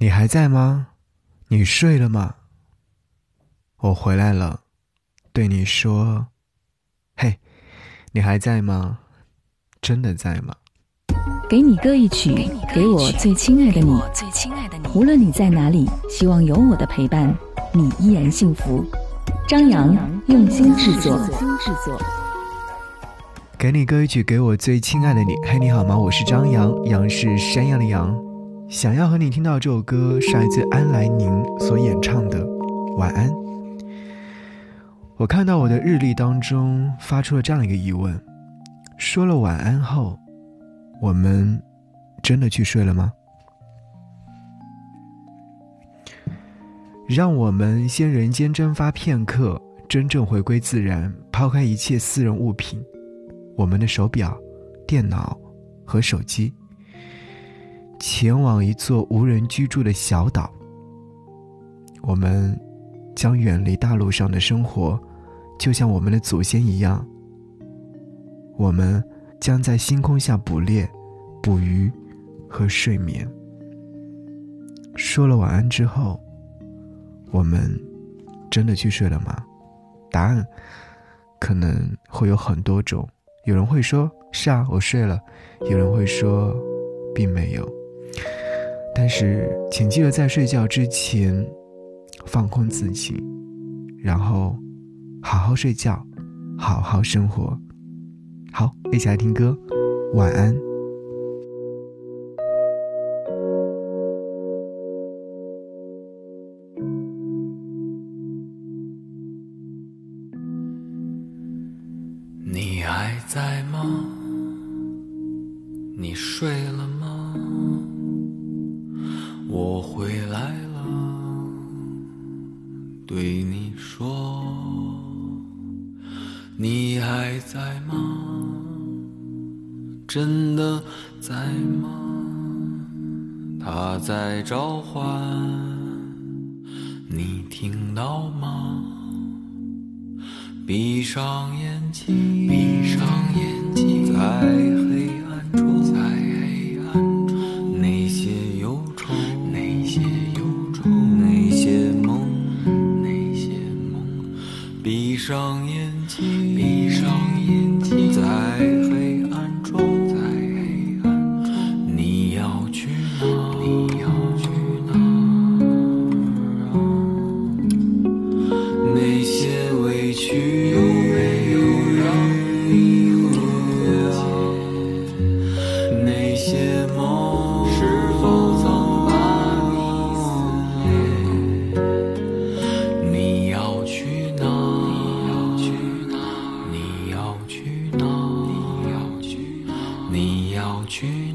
你还在吗？你睡了吗？我回来了，对你说：“嘿，你还在吗？真的在吗？”给你歌一曲，给我最亲爱的你。无论你在哪里，希望有我的陪伴，你依然幸福。张扬用心制作。给你歌一曲，给我最亲爱的你。嘿，你好吗？我是张扬，杨是山羊的羊。想要和你听到这首歌，是来自安来宁所演唱的《晚安》。我看到我的日历当中发出了这样一个疑问：说了晚安后，我们真的去睡了吗？让我们先人间蒸发片刻，真正回归自然，抛开一切私人物品，我们的手表、电脑和手机。前往一座无人居住的小岛，我们将远离大陆上的生活，就像我们的祖先一样。我们将在星空下捕猎、捕鱼和睡眠。说了晚安之后，我们真的去睡了吗？答案可能会有很多种。有人会说：“是啊，我睡了。”有人会说：“并没有。”但是，请记得在睡觉之前放空自己，然后好好睡觉，好好生活。好，一起来听歌，晚安。你还在吗？你睡了吗？对你说，你还在吗？真的在吗？他在召唤，你听到吗？闭上眼睛，上眼睛，闭上眼睛，在黑暗中，在黑暗中，你要去哪？你要去哪？那些委屈有没有让你和解？那些梦去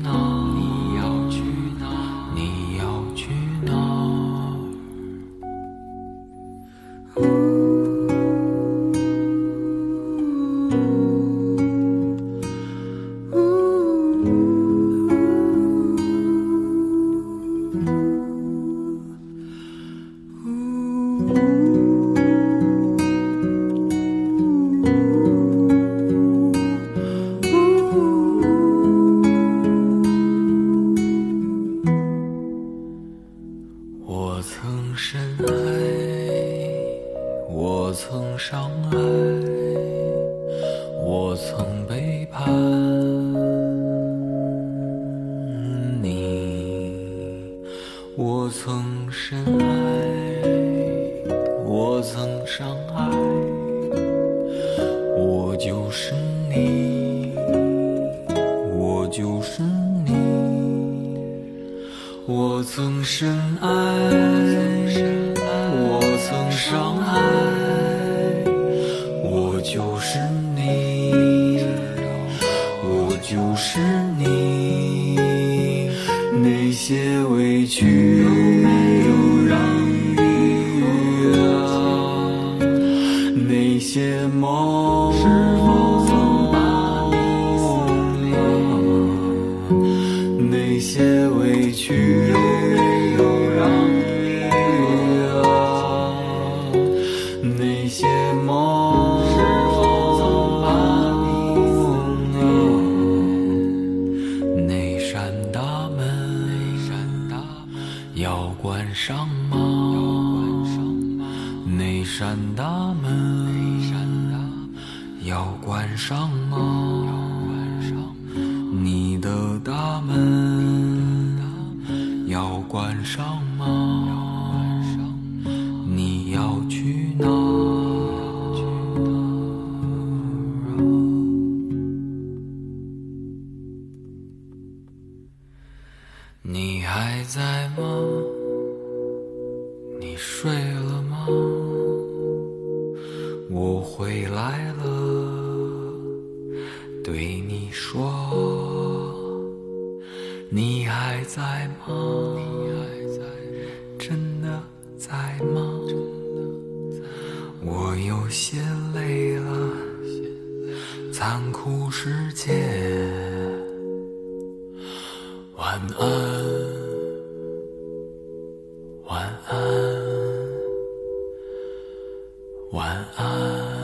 曾伤害，我曾背叛你，我曾深爱，我曾伤害，我就是你，我就是你，我曾深爱，我曾伤害。那些梦是否曾把你撕裂？那些委屈关上吗？你的大门要关上吗？你要去哪？你还在吗？你还在吗？你还在？真的在吗？我有些累了，残酷世界。晚安，晚安，晚安。